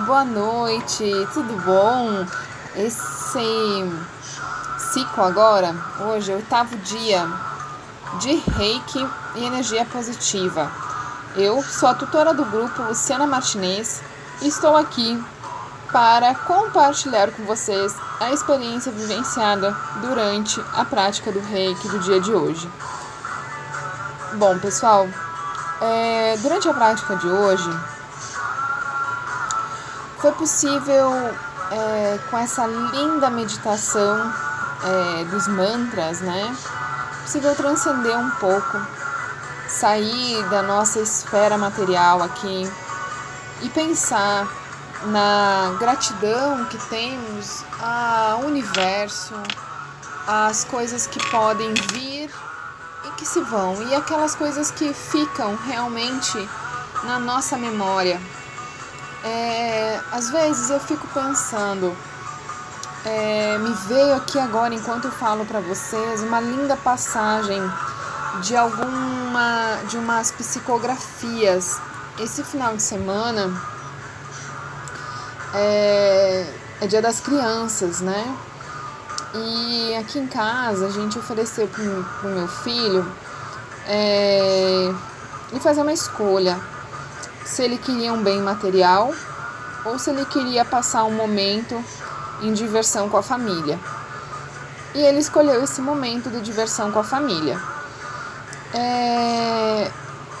Boa noite, tudo bom? Esse ciclo agora, hoje é o oitavo dia de reiki e energia positiva. Eu sou a tutora do grupo Luciana Martinez e estou aqui para compartilhar com vocês a experiência vivenciada durante a prática do reiki do dia de hoje. Bom, pessoal, é, durante a prática de hoje, foi possível, é, com essa linda meditação é, dos mantras, né? Possível transcender um pouco, sair da nossa esfera material aqui e pensar na gratidão que temos ao universo, às coisas que podem vir e que se vão, e aquelas coisas que ficam realmente na nossa memória, é, às vezes eu fico pensando, é, me veio aqui agora, enquanto eu falo para vocês, uma linda passagem de alguma de umas psicografias. Esse final de semana é, é dia das crianças, né? E aqui em casa a gente ofereceu para o meu filho é, ele fazer uma escolha se ele queria um bem material ou se ele queria passar um momento em diversão com a família. E ele escolheu esse momento de diversão com a família. É...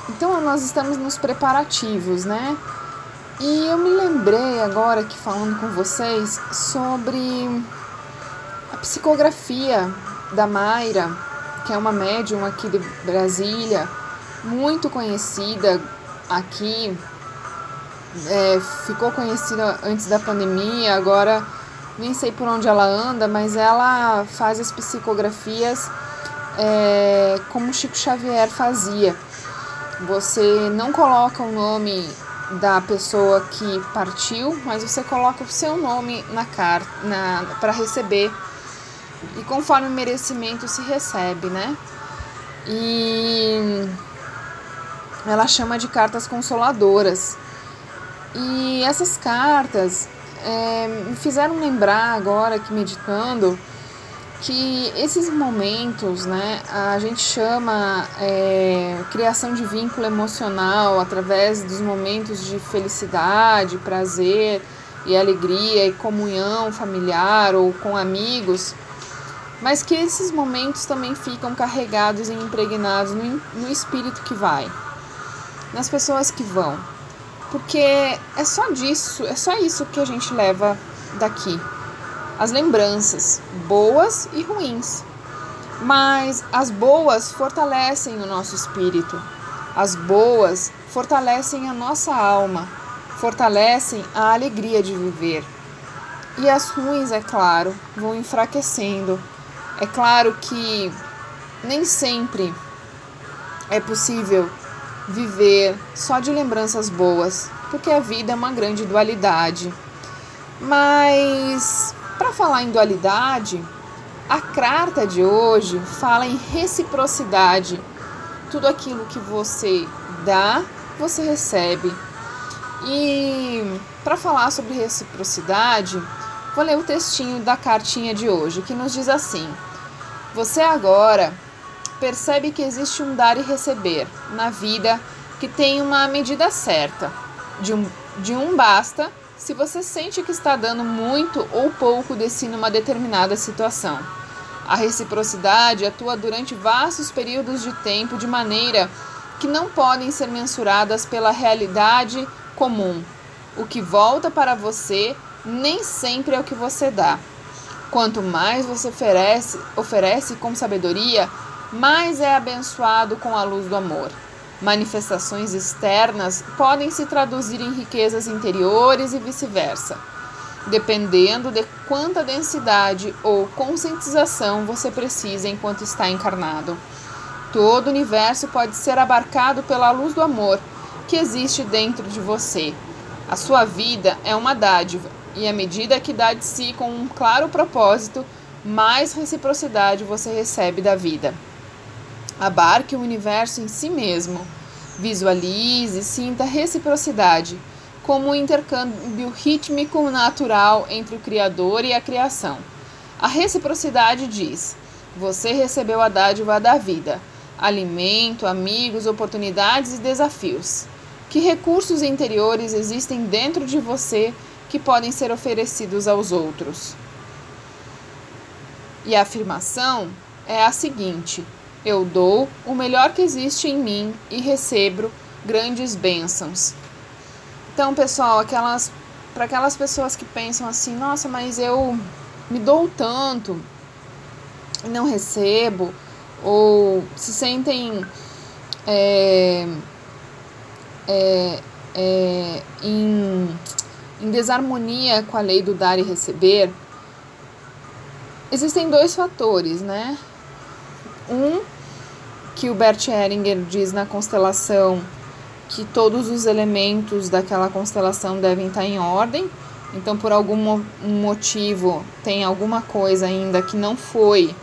Então nós estamos nos preparativos, né? E eu me lembrei agora aqui falando com vocês sobre a psicografia da Mayra, que é uma médium aqui de Brasília, muito conhecida, aqui é, ficou conhecida antes da pandemia, agora nem sei por onde ela anda, mas ela faz as psicografias é, como Chico Xavier fazia. Você não coloca o nome da pessoa que partiu, mas você coloca o seu nome na carta para receber. E conforme o merecimento se recebe, né? E ela chama de cartas consoladoras. E essas cartas é, me fizeram lembrar agora que meditando que esses momentos, né, a gente chama é, criação de vínculo emocional através dos momentos de felicidade, prazer e alegria e comunhão familiar ou com amigos, mas que esses momentos também ficam carregados e impregnados no, no espírito que vai nas pessoas que vão. Porque é só disso, é só isso que a gente leva daqui. As lembranças, boas e ruins. Mas as boas fortalecem o nosso espírito. As boas fortalecem a nossa alma, fortalecem a alegria de viver. E as ruins, é claro, vão enfraquecendo. É claro que nem sempre é possível viver só de lembranças boas, porque a vida é uma grande dualidade. Mas, para falar em dualidade, a carta de hoje fala em reciprocidade. Tudo aquilo que você dá, você recebe. E para falar sobre reciprocidade, vou ler o textinho da cartinha de hoje, que nos diz assim: Você agora percebe que existe um dar e receber na vida que tem uma medida certa. De um, de um basta se você sente que está dando muito ou pouco de si numa determinada situação. A reciprocidade atua durante vastos períodos de tempo de maneira que não podem ser mensuradas pela realidade comum. O que volta para você nem sempre é o que você dá. Quanto mais você oferece, oferece com sabedoria, mais é abençoado com a luz do amor. Manifestações externas podem se traduzir em riquezas interiores e vice-versa, dependendo de quanta densidade ou conscientização você precisa enquanto está encarnado. Todo o universo pode ser abarcado pela luz do amor que existe dentro de você. A sua vida é uma dádiva, e à medida que dá de si com um claro propósito, mais reciprocidade você recebe da vida. Abarque o universo em si mesmo. Visualize e sinta reciprocidade. como um intercâmbio rítmico natural entre o Criador e a criação. A reciprocidade diz: você recebeu a dádiva da vida, alimento, amigos, oportunidades e desafios. Que recursos interiores existem dentro de você que podem ser oferecidos aos outros? E a afirmação é a seguinte: eu dou o melhor que existe em mim e recebo grandes bênçãos. Então, pessoal, aquelas para aquelas pessoas que pensam assim, nossa, mas eu me dou tanto e não recebo, ou se sentem é, é, é, em, em desarmonia com a lei do dar e receber, existem dois fatores, né? Um, que o Bert Ehringer diz na constelação que todos os elementos daquela constelação devem estar em ordem. Então, por algum motivo, tem alguma coisa ainda que não foi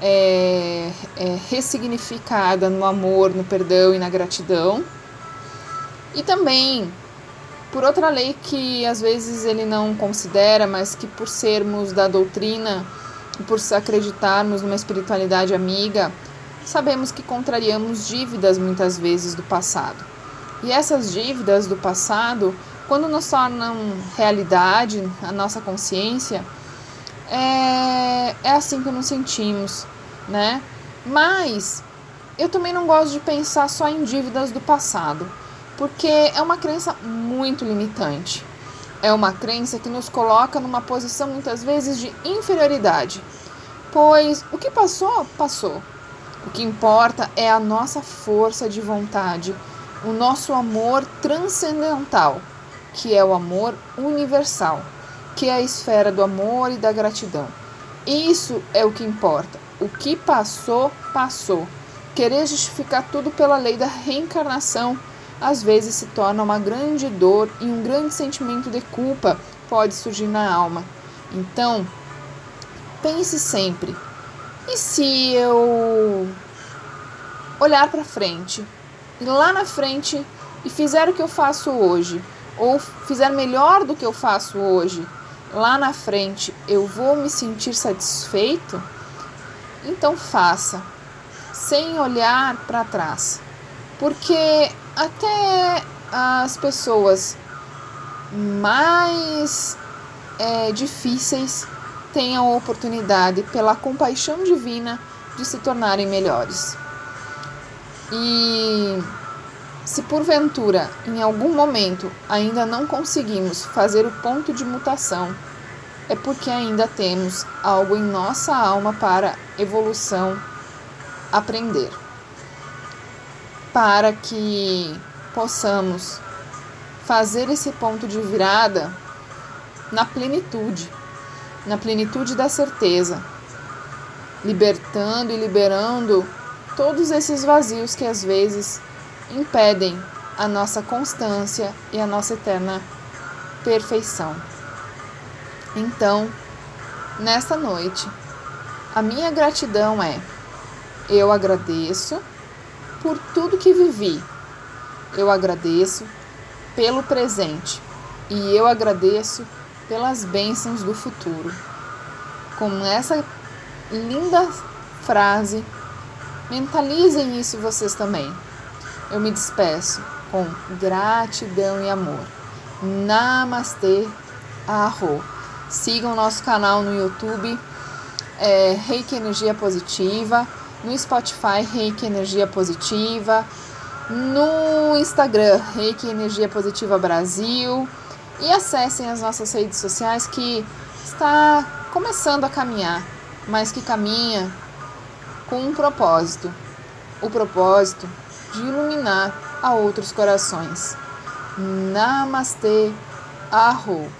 é, é, ressignificada no amor, no perdão e na gratidão. E também por outra lei que às vezes ele não considera, mas que por sermos da doutrina por acreditarmos numa espiritualidade amiga, sabemos que contrariamos dívidas muitas vezes do passado. E essas dívidas do passado, quando nos tornam realidade, a nossa consciência, é, é assim que nos sentimos, né? Mas eu também não gosto de pensar só em dívidas do passado, porque é uma crença muito limitante. É uma crença que nos coloca numa posição muitas vezes de inferioridade, pois o que passou, passou. O que importa é a nossa força de vontade, o nosso amor transcendental, que é o amor universal, que é a esfera do amor e da gratidão. Isso é o que importa. O que passou, passou. Querer justificar tudo pela lei da reencarnação às vezes se torna uma grande dor e um grande sentimento de culpa pode surgir na alma. Então, pense sempre: e se eu olhar para frente, e lá na frente e fizer o que eu faço hoje, ou fizer melhor do que eu faço hoje, lá na frente eu vou me sentir satisfeito? Então faça, sem olhar para trás. Porque até as pessoas mais é, difíceis tenham a oportunidade, pela compaixão divina, de se tornarem melhores. E se porventura, em algum momento, ainda não conseguimos fazer o ponto de mutação, é porque ainda temos algo em nossa alma para evolução aprender para que possamos fazer esse ponto de virada na plenitude, na plenitude da certeza, libertando e liberando todos esses vazios que às vezes impedem a nossa constância e a nossa eterna perfeição. Então, nesta noite, a minha gratidão é: eu agradeço por tudo que vivi. Eu agradeço pelo presente e eu agradeço pelas bênçãos do futuro. Com essa linda frase, mentalizem isso vocês também. Eu me despeço com gratidão e amor. Namastê, Arro. Sigam nosso canal no YouTube, é, Reiki Energia Positiva no Spotify Reiki Energia Positiva, no Instagram Reiki Energia Positiva Brasil e acessem as nossas redes sociais que está começando a caminhar, mas que caminha com um propósito, o propósito de iluminar a outros corações. Namastê, Arro.